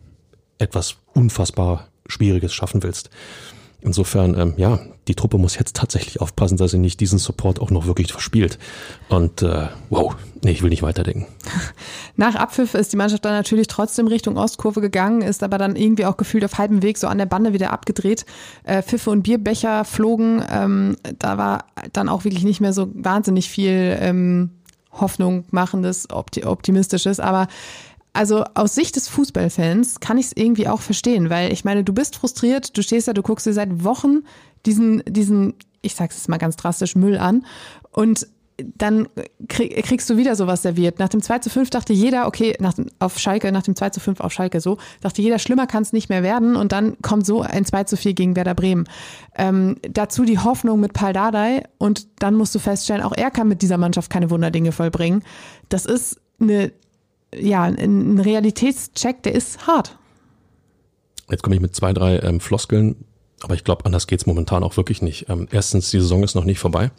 etwas unfassbar Schwieriges schaffen willst. Insofern, ähm, ja, die Truppe muss jetzt tatsächlich aufpassen, dass sie nicht diesen Support auch noch wirklich verspielt. Und äh, wow, nee, ich will nicht weiterdenken. Nach Abpfiff ist die Mannschaft dann natürlich trotzdem Richtung Ostkurve gegangen, ist aber dann irgendwie auch gefühlt auf halbem Weg so an der Bande wieder abgedreht. Äh, Pfiffe und Bierbecher flogen. Ähm, da war dann auch wirklich nicht mehr so wahnsinnig viel ähm, Hoffnung machendes, optimistisches. Aber also aus Sicht des Fußballfans kann ich es irgendwie auch verstehen, weil ich meine, du bist frustriert, du stehst da, du guckst dir seit Wochen diesen, diesen, ich sag's jetzt mal ganz drastisch, Müll an und dann krieg, kriegst du wieder sowas serviert. Nach dem 2 zu 5 dachte jeder, okay, nach, auf Schalke, nach dem 2 zu 5 auf Schalke so, dachte jeder, schlimmer kann es nicht mehr werden und dann kommt so ein 2 zu 4 gegen Werder Bremen. Ähm, dazu die Hoffnung mit Paul Dardai und dann musst du feststellen, auch er kann mit dieser Mannschaft keine Wunderdinge vollbringen. Das ist eine ja, ein Realitätscheck, der ist hart. Jetzt komme ich mit zwei, drei ähm, Floskeln, aber ich glaube, anders geht's momentan auch wirklich nicht. Ähm, erstens, die Saison ist noch nicht vorbei.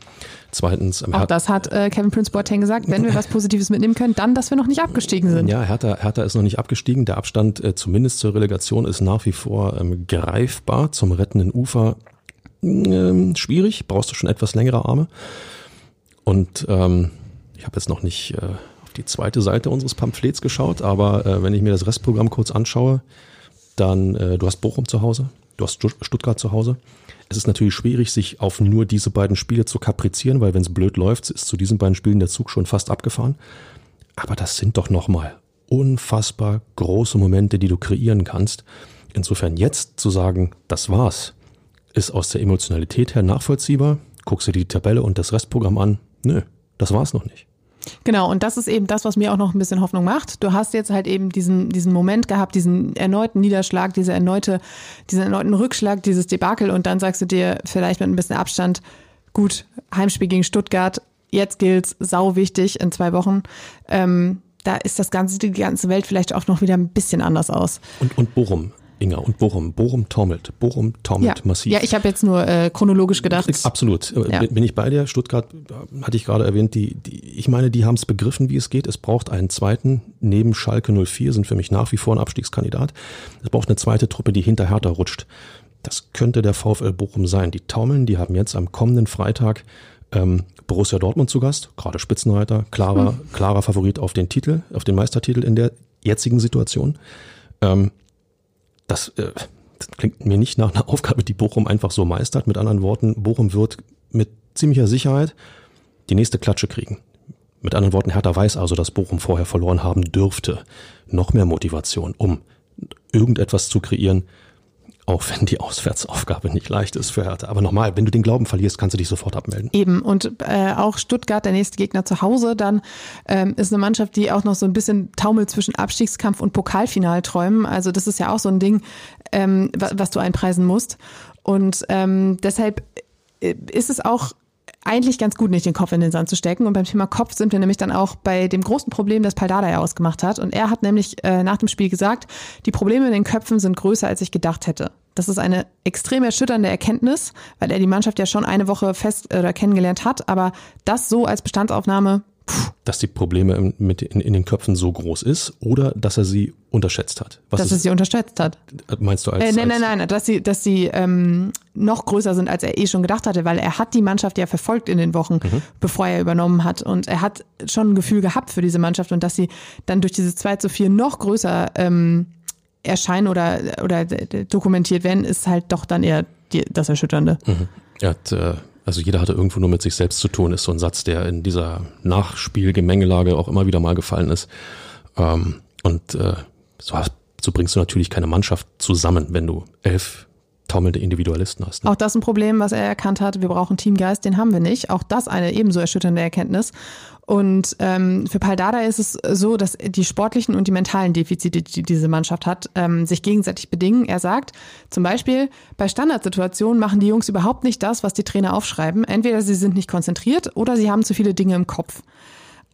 Zweitens, ähm, auch das hat äh, Kevin Prince Boateng gesagt, wenn wir was Positives mitnehmen können, dann, dass wir noch nicht abgestiegen sind. Ja, Hertha, Hertha ist noch nicht abgestiegen. Der Abstand äh, zumindest zur Relegation ist nach wie vor ähm, greifbar. Zum rettenden Ufer ähm, schwierig, brauchst du schon etwas längere Arme. Und ähm, Ich habe jetzt noch nicht äh, die zweite Seite unseres Pamphlets geschaut, aber äh, wenn ich mir das Restprogramm kurz anschaue, dann äh, du hast Bochum zu Hause, du hast Stuttgart zu Hause. Es ist natürlich schwierig, sich auf nur diese beiden Spiele zu kaprizieren, weil wenn es blöd läuft, ist zu diesen beiden Spielen der Zug schon fast abgefahren. Aber das sind doch nochmal unfassbar große Momente, die du kreieren kannst. Insofern jetzt zu sagen, das war's, ist aus der Emotionalität her nachvollziehbar. Guckst du die Tabelle und das Restprogramm an. Nö, das war's noch nicht. Genau, und das ist eben das, was mir auch noch ein bisschen Hoffnung macht. Du hast jetzt halt eben diesen, diesen Moment gehabt, diesen erneuten Niederschlag, diese erneute, diesen erneuten Rückschlag, dieses Debakel und dann sagst du dir vielleicht mit ein bisschen Abstand, gut, Heimspiel gegen Stuttgart, jetzt gilt's, sau wichtig in zwei Wochen. Ähm, da ist das ganze, die ganze Welt vielleicht auch noch wieder ein bisschen anders aus. Und, und Bochum, Inga und Bochum. Bochum taumelt. Bochum taumelt ja. massiv. Ja, ich habe jetzt nur äh, chronologisch gedacht. Absolut. Ja. Bin ich bei dir? Stuttgart hatte ich gerade erwähnt. Die, die, ich meine, die haben es begriffen, wie es geht. Es braucht einen zweiten. Neben Schalke 04 sind für mich nach wie vor ein Abstiegskandidat. Es braucht eine zweite Truppe, die hinter Hertha rutscht. Das könnte der VfL Bochum sein. Die taumeln. Die haben jetzt am kommenden Freitag ähm, Borussia Dortmund zu Gast. Gerade Spitzenreiter. Klarer, hm. klarer Favorit auf den Titel, auf den Meistertitel in der jetzigen Situation. Ähm, das, äh, das klingt mir nicht nach einer Aufgabe, die Bochum einfach so meistert. Mit anderen Worten, Bochum wird mit ziemlicher Sicherheit die nächste Klatsche kriegen. Mit anderen Worten, Hertha weiß also, dass Bochum vorher verloren haben dürfte. Noch mehr Motivation, um irgendetwas zu kreieren, auch wenn die Auswärtsaufgabe nicht leicht ist für Hertha. Aber nochmal, wenn du den Glauben verlierst, kannst du dich sofort abmelden. Eben. Und äh, auch Stuttgart, der nächste Gegner zu Hause, dann ähm, ist eine Mannschaft, die auch noch so ein bisschen taumelt zwischen Abstiegskampf und Pokalfinalträumen. Also das ist ja auch so ein Ding, ähm, was, was du einpreisen musst. Und ähm, deshalb äh, ist es auch eigentlich ganz gut, nicht den Kopf in den Sand zu stecken. Und beim Thema Kopf sind wir nämlich dann auch bei dem großen Problem, das Paldada ja ausgemacht hat. Und er hat nämlich äh, nach dem Spiel gesagt, die Probleme in den Köpfen sind größer, als ich gedacht hätte. Das ist eine extrem erschütternde Erkenntnis, weil er die Mannschaft ja schon eine Woche fest oder kennengelernt hat. Aber das so als Bestandsaufnahme dass die Probleme mit in, in, den Köpfen so groß ist oder dass er sie unterschätzt hat. Was dass er sie unterschätzt hat. Meinst du als? Äh, nein, nein, nein, dass sie, dass sie ähm, noch größer sind, als er eh schon gedacht hatte, weil er hat die Mannschaft ja verfolgt in den Wochen, mhm. bevor er übernommen hat. Und er hat schon ein Gefühl gehabt für diese Mannschaft und dass sie dann durch dieses 2 zu 4 noch größer ähm, erscheinen oder, oder dokumentiert werden, ist halt doch dann eher die, das Erschütternde. Mhm. Er hat äh also jeder hatte irgendwo nur mit sich selbst zu tun, ist so ein Satz, der in dieser Nachspielgemengelage auch immer wieder mal gefallen ist. Ähm, und äh, so, so bringst du natürlich keine Mannschaft zusammen, wenn du elf taumelnde Individualisten hast. Ne? Auch das ein Problem, was er erkannt hat. Wir brauchen Teamgeist, den haben wir nicht. Auch das eine ebenso erschütternde Erkenntnis. Und ähm, für Paldada ist es so, dass die sportlichen und die mentalen Defizite, die diese Mannschaft hat, ähm, sich gegenseitig bedingen. Er sagt zum Beispiel, bei Standardsituationen machen die Jungs überhaupt nicht das, was die Trainer aufschreiben. Entweder sie sind nicht konzentriert oder sie haben zu viele Dinge im Kopf.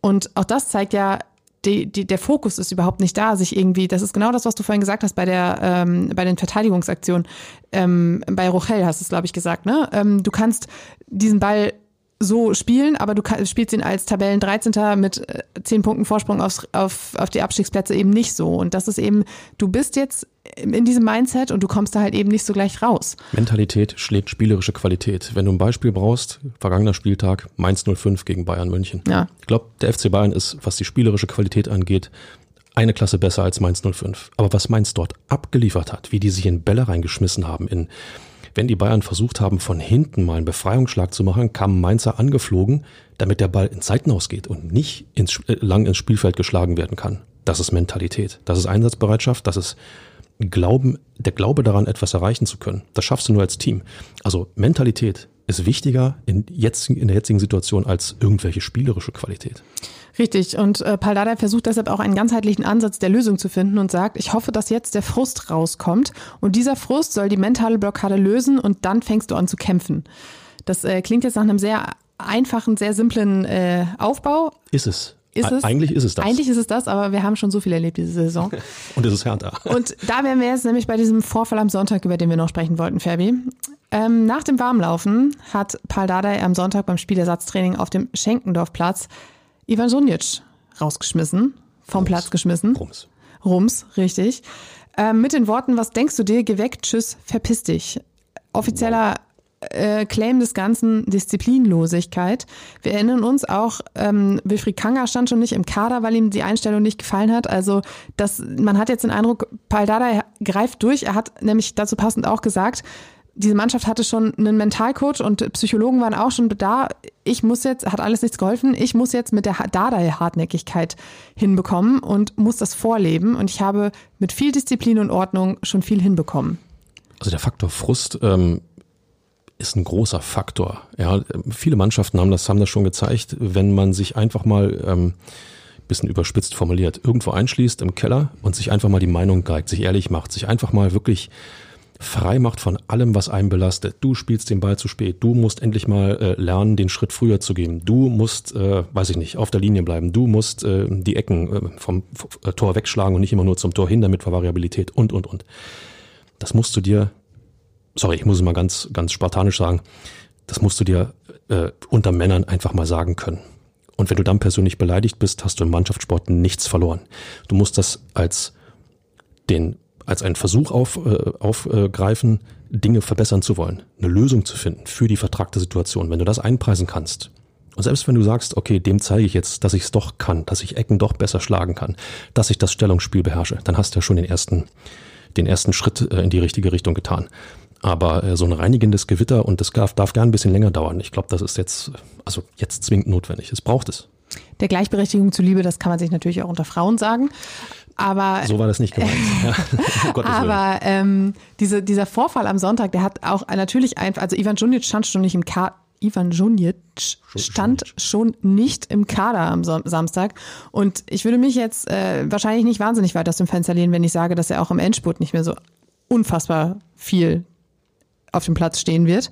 Und auch das zeigt ja, die, die, der Fokus ist überhaupt nicht da, sich irgendwie, das ist genau das, was du vorhin gesagt hast bei der, ähm, bei den Verteidigungsaktionen. Ähm, bei Rochel hast du es, glaube ich, gesagt, ne? Ähm, du kannst diesen Ball so spielen, aber du spielst ihn als Tabellen 13. mit 10 äh, Punkten Vorsprung aufs, auf, auf die Abstiegsplätze eben nicht so. Und das ist eben, du bist jetzt in diesem Mindset und du kommst da halt eben nicht so gleich raus. Mentalität schlägt spielerische Qualität. Wenn du ein Beispiel brauchst, vergangener Spieltag, Mainz 05 gegen Bayern München. Ja. Ich glaube, der FC Bayern ist, was die spielerische Qualität angeht, eine Klasse besser als Mainz 05. Aber was Mainz dort abgeliefert hat, wie die sich in Bälle reingeschmissen haben, in wenn die Bayern versucht haben, von hinten mal einen Befreiungsschlag zu machen, kamen Mainzer angeflogen, damit der Ball ins Seitenhaus geht und nicht ins, äh, lang ins Spielfeld geschlagen werden kann. Das ist Mentalität. Das ist Einsatzbereitschaft. Das ist Glauben, der Glaube daran, etwas erreichen zu können. Das schaffst du nur als Team. Also Mentalität ist wichtiger in, jetzt, in der jetzigen Situation als irgendwelche spielerische Qualität. Richtig. Und äh, Paldada versucht deshalb auch einen ganzheitlichen Ansatz der Lösung zu finden und sagt, ich hoffe, dass jetzt der Frust rauskommt. Und dieser Frust soll die mentale Blockade lösen und dann fängst du an zu kämpfen. Das äh, klingt jetzt nach einem sehr einfachen, sehr simplen äh, Aufbau. Ist es. Ist es? Eigentlich ist es das. Eigentlich ist es das, aber wir haben schon so viel erlebt diese Saison. und es ist härter. Und da wären wir jetzt nämlich bei diesem Vorfall am Sonntag, über den wir noch sprechen wollten, Fabi. Ähm, nach dem Warmlaufen hat Paul Dardai am Sonntag beim Spielersatztraining auf dem Schenkendorfplatz Ivan Sunic rausgeschmissen, vom Rums. Platz geschmissen. Rums. Rums, richtig. Ähm, mit den Worten, was denkst du dir, geweckt, tschüss, verpiss dich. Offizieller äh, Claim des Ganzen Disziplinlosigkeit. Wir erinnern uns auch, ähm, Wilfried Kanger stand schon nicht im Kader, weil ihm die Einstellung nicht gefallen hat. Also das, man hat jetzt den Eindruck, Paldada greift durch. Er hat nämlich dazu passend auch gesagt, diese Mannschaft hatte schon einen Mentalcoach und Psychologen waren auch schon da. Ich muss jetzt, hat alles nichts geholfen, ich muss jetzt mit der Dardai-Hartnäckigkeit hinbekommen und muss das vorleben. Und ich habe mit viel Disziplin und Ordnung schon viel hinbekommen. Also der Faktor Frust ähm, ist ein großer Faktor. Ja, viele Mannschaften haben das, haben das schon gezeigt, wenn man sich einfach mal ähm, bisschen überspitzt formuliert, irgendwo einschließt im Keller und sich einfach mal die Meinung geigt, sich ehrlich macht, sich einfach mal wirklich frei macht von allem, was einen belastet. Du spielst den Ball zu spät. Du musst endlich mal äh, lernen, den Schritt früher zu geben. Du musst, äh, weiß ich nicht, auf der Linie bleiben. Du musst äh, die Ecken äh, vom äh, Tor wegschlagen und nicht immer nur zum Tor hin, damit für Variabilität und, und, und. Das musst du dir, sorry, ich muss es mal ganz, ganz spartanisch sagen, das musst du dir äh, unter Männern einfach mal sagen können. Und wenn du dann persönlich beleidigt bist, hast du im Mannschaftssport nichts verloren. Du musst das als den als einen Versuch auf, äh, aufgreifen, Dinge verbessern zu wollen, eine Lösung zu finden für die vertragte Situation. Wenn du das einpreisen kannst, und selbst wenn du sagst, okay, dem zeige ich jetzt, dass ich es doch kann, dass ich Ecken doch besser schlagen kann, dass ich das Stellungsspiel beherrsche, dann hast du ja schon den ersten, den ersten Schritt äh, in die richtige Richtung getan. Aber äh, so ein reinigendes Gewitter und das darf, darf gern ein bisschen länger dauern. Ich glaube, das ist jetzt, also jetzt zwingend notwendig. Es braucht es. Der Gleichberechtigung zuliebe, das kann man sich natürlich auch unter Frauen sagen. Aber so war das nicht gemeint. ja. aber ähm, diese, dieser Vorfall am Sonntag, der hat auch natürlich einfach, also Ivan Junic stand schon nicht im Kader. Ivan Junic stand schon nicht im Kader am Samstag. Und ich würde mich jetzt äh, wahrscheinlich nicht wahnsinnig weit aus dem Fenster lehnen, wenn ich sage, dass er auch im Endspurt nicht mehr so unfassbar viel auf dem Platz stehen wird.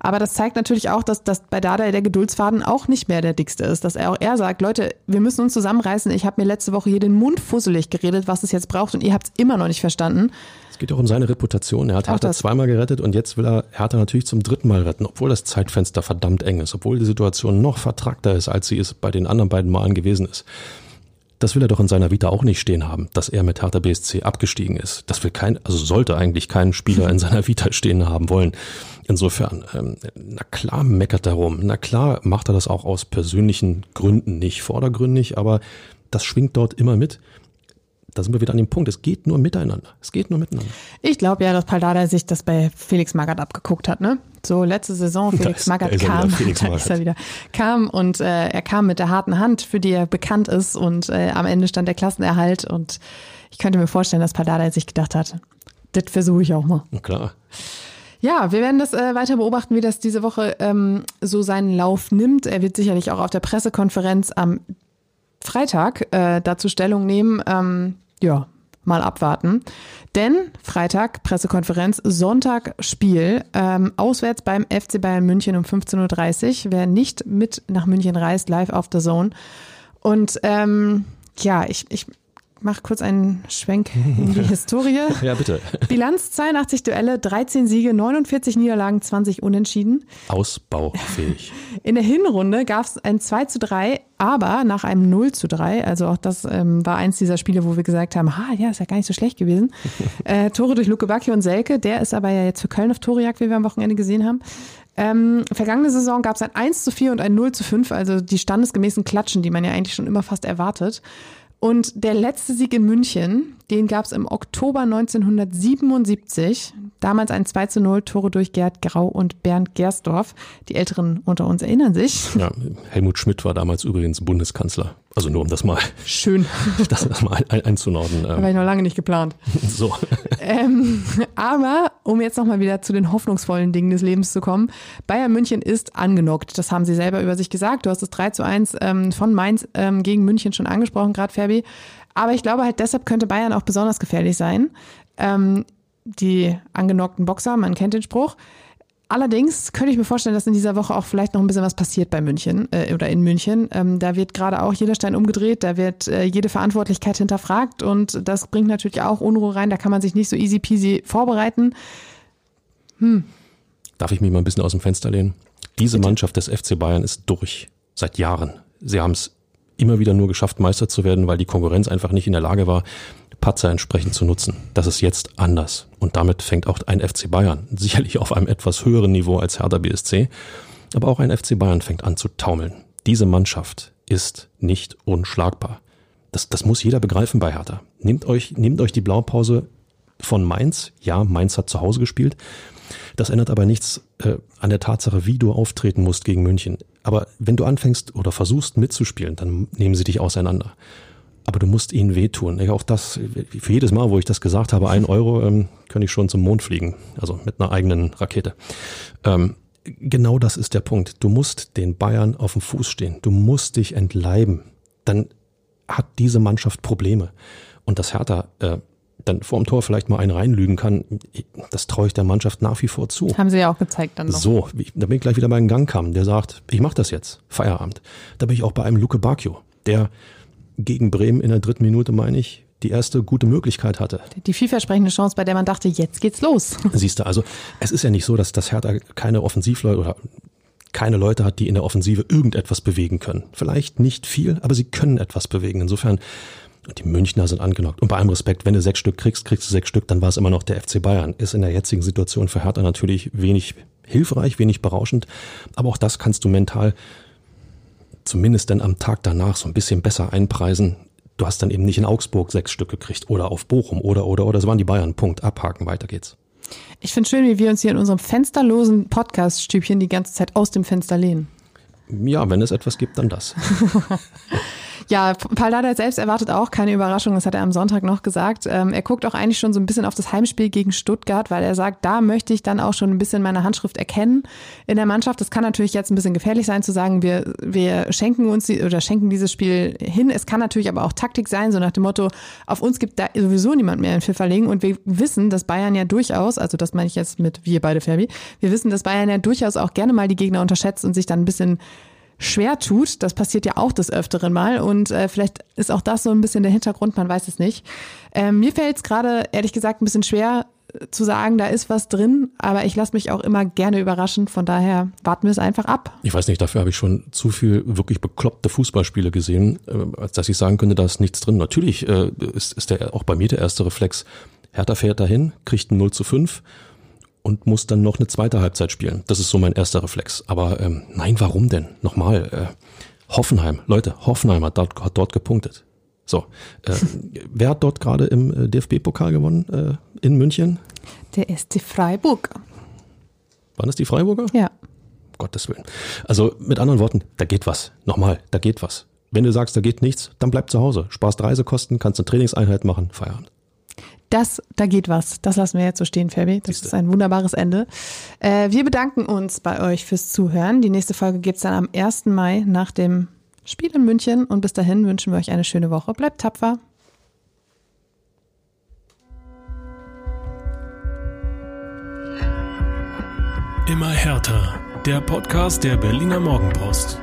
Aber das zeigt natürlich auch, dass, dass bei Dada der Geduldsfaden auch nicht mehr der dickste ist. Dass er auch er sagt, Leute, wir müssen uns zusammenreißen. Ich habe mir letzte Woche hier den Mund fusselig geredet, was es jetzt braucht und ihr habt es immer noch nicht verstanden. Es geht auch um seine Reputation. Er hat Hertha zweimal gerettet und jetzt will er Hertha natürlich zum dritten Mal retten, obwohl das Zeitfenster verdammt eng ist, obwohl die Situation noch vertragter ist, als sie es bei den anderen beiden Malen gewesen ist. Das will er doch in seiner Vita auch nicht stehen haben, dass er mit Hertha BSC abgestiegen ist. Das will kein, also sollte eigentlich kein Spieler in seiner Vita stehen haben wollen. Insofern, ähm, na klar meckert er rum. Na klar macht er das auch aus persönlichen Gründen nicht vordergründig, aber das schwingt dort immer mit da sind wir wieder an dem Punkt, es geht nur miteinander. Es geht nur miteinander. Ich glaube ja, dass Paldada sich das bei Felix Magath abgeguckt hat, ne? So letzte Saison, Felix Magath kam, Felix da ist er wieder, kam und äh, er kam mit der harten Hand, für die er bekannt ist und äh, am Ende stand der Klassenerhalt und ich könnte mir vorstellen, dass Paldada sich gedacht hat, das versuche ich auch mal. Na klar. Ja, wir werden das äh, weiter beobachten, wie das diese Woche ähm, so seinen Lauf nimmt. Er wird sicherlich auch auf der Pressekonferenz am Freitag äh, dazu Stellung nehmen. Ähm, ja, mal abwarten. Denn Freitag Pressekonferenz, Sonntag Spiel, ähm, auswärts beim FC Bayern München um 15.30 Uhr. Wer nicht mit nach München reist, live auf der Zone. Und ähm, ja, ich, ich mach kurz einen Schwenk in die Historie. ja, bitte. Bilanz 82 Duelle, 13 Siege, 49 Niederlagen, 20 Unentschieden. Ausbaufähig. In der Hinrunde gab es ein 2 zu 3, aber nach einem 0 zu 3, also auch das ähm, war eins dieser Spiele, wo wir gesagt haben, ha, ja, ist ja gar nicht so schlecht gewesen. äh, Tore durch Luke Bacchio und Selke, der ist aber ja jetzt für Köln auf Torejagd, wie wir am Wochenende gesehen haben. Ähm, vergangene Saison gab es ein 1 zu 4 und ein 0 zu 5, also die standesgemäßen Klatschen, die man ja eigentlich schon immer fast erwartet. Und der letzte Sieg in München, den gab es im Oktober 1977. Damals ein 2 zu 0 Tore durch Gerd Grau und Bernd Gersdorf. Die Älteren unter uns erinnern sich. Ja, Helmut Schmidt war damals übrigens Bundeskanzler. Also nur um das mal. Schön. Das mal ein, einzunorden. Ähm. War ich noch lange nicht geplant. So. Ähm, aber um jetzt nochmal wieder zu den hoffnungsvollen Dingen des Lebens zu kommen. Bayern München ist angenockt. Das haben sie selber über sich gesagt. Du hast es 3 zu 1 ähm, von Mainz ähm, gegen München schon angesprochen, gerade Ferbi. Aber ich glaube halt, deshalb könnte Bayern auch besonders gefährlich sein. Ähm, die angenockten Boxer, man kennt den Spruch. Allerdings könnte ich mir vorstellen, dass in dieser Woche auch vielleicht noch ein bisschen was passiert bei München äh, oder in München. Ähm, da wird gerade auch jeder Stein umgedreht, da wird äh, jede Verantwortlichkeit hinterfragt und das bringt natürlich auch Unruhe rein. Da kann man sich nicht so easy peasy vorbereiten. Hm. Darf ich mich mal ein bisschen aus dem Fenster lehnen? Diese Bitte? Mannschaft des FC Bayern ist durch seit Jahren. Sie haben es immer wieder nur geschafft, Meister zu werden, weil die Konkurrenz einfach nicht in der Lage war, Patzer entsprechend zu nutzen. Das ist jetzt anders. Und damit fängt auch ein FC Bayern, sicherlich auf einem etwas höheren Niveau als Hertha BSC, aber auch ein FC Bayern fängt an zu taumeln. Diese Mannschaft ist nicht unschlagbar. Das, das muss jeder begreifen bei Hertha. Nehmt euch, nehmt euch die Blaupause von Mainz. Ja, Mainz hat zu Hause gespielt. Das ändert aber nichts äh, an der Tatsache, wie du auftreten musst gegen München. Aber wenn du anfängst oder versuchst mitzuspielen, dann nehmen sie dich auseinander. Aber du musst ihnen wehtun. Auch das, für jedes Mal, wo ich das gesagt habe, ein Euro, ähm, könnte ich schon zum Mond fliegen. Also mit einer eigenen Rakete. Ähm, genau das ist der Punkt. Du musst den Bayern auf dem Fuß stehen. Du musst dich entleiben. Dann hat diese Mannschaft Probleme. Und dass Hertha äh, dann vorm Tor vielleicht mal einen reinlügen kann, das traue ich der Mannschaft nach wie vor zu. Das haben sie ja auch gezeigt dann noch. So, da bin ich gleich wieder bei einem Gang kam, der sagt, ich mache das jetzt, Feierabend. Da bin ich auch bei einem Luke Bacchio, der gegen Bremen in der dritten Minute, meine ich, die erste gute Möglichkeit hatte. Die vielversprechende Chance, bei der man dachte, jetzt geht's los. Siehst du, also es ist ja nicht so, dass das Hertha keine Offensivleute oder keine Leute hat, die in der Offensive irgendetwas bewegen können. Vielleicht nicht viel, aber sie können etwas bewegen. Insofern, die Münchner sind angenockt. Und bei allem Respekt, wenn du sechs Stück kriegst, kriegst du sechs Stück, dann war es immer noch der FC Bayern. Ist in der jetzigen Situation für Hertha natürlich wenig hilfreich, wenig berauschend. Aber auch das kannst du mental zumindest dann am Tag danach so ein bisschen besser einpreisen. Du hast dann eben nicht in Augsburg sechs Stück gekriegt oder auf Bochum oder, oder, oder. Das waren die Bayern. Punkt. Abhaken. Weiter geht's. Ich finde schön, wie wir uns hier in unserem fensterlosen Podcast-Stübchen die ganze Zeit aus dem Fenster lehnen. Ja, wenn es etwas gibt, dann das. Ja, Paul Dardai selbst erwartet auch keine Überraschung, das hat er am Sonntag noch gesagt. Ähm, er guckt auch eigentlich schon so ein bisschen auf das Heimspiel gegen Stuttgart, weil er sagt, da möchte ich dann auch schon ein bisschen meine Handschrift erkennen in der Mannschaft. Das kann natürlich jetzt ein bisschen gefährlich sein zu sagen, wir, wir schenken uns die, oder schenken dieses Spiel hin. Es kann natürlich aber auch Taktik sein, so nach dem Motto, auf uns gibt da sowieso niemand mehr in Pfiffer legen und wir wissen, dass Bayern ja durchaus, also das meine ich jetzt mit wir beide Ferbi, wir wissen, dass Bayern ja durchaus auch gerne mal die Gegner unterschätzt und sich dann ein bisschen schwer tut. Das passiert ja auch des Öfteren mal. Und äh, vielleicht ist auch das so ein bisschen der Hintergrund, man weiß es nicht. Ähm, mir fällt es gerade, ehrlich gesagt, ein bisschen schwer äh, zu sagen, da ist was drin, aber ich lasse mich auch immer gerne überraschen. Von daher warten wir es einfach ab. Ich weiß nicht, dafür habe ich schon zu viel wirklich bekloppte Fußballspiele gesehen, äh, als dass ich sagen könnte, da ist nichts drin. Natürlich äh, ist, ist der auch bei mir der erste Reflex. Hertha fährt dahin, kriegt ein 0 zu 5 und muss dann noch eine zweite Halbzeit spielen. Das ist so mein erster Reflex. Aber ähm, nein, warum denn? Nochmal, äh, Hoffenheim, Leute, Hoffenheim hat dort, hat dort gepunktet. So, äh, wer hat dort gerade im äh, DFB-Pokal gewonnen äh, in München? Der SC Freiburg. Waren das die Freiburger? Ja. Gottes Willen. Also mit anderen Worten, da geht was. Nochmal, da geht was. Wenn du sagst, da geht nichts, dann bleib zu Hause. Sparst Reisekosten, kannst eine Trainingseinheit machen, Feierabend. Das, da geht was. Das lassen wir jetzt so stehen, Fabi. Das ist ein wunderbares Ende. Äh, wir bedanken uns bei euch fürs Zuhören. Die nächste Folge gibt's dann am 1. Mai nach dem Spiel in München. Und bis dahin wünschen wir euch eine schöne Woche. Bleibt tapfer. Immer härter. Der Podcast der Berliner Morgenpost.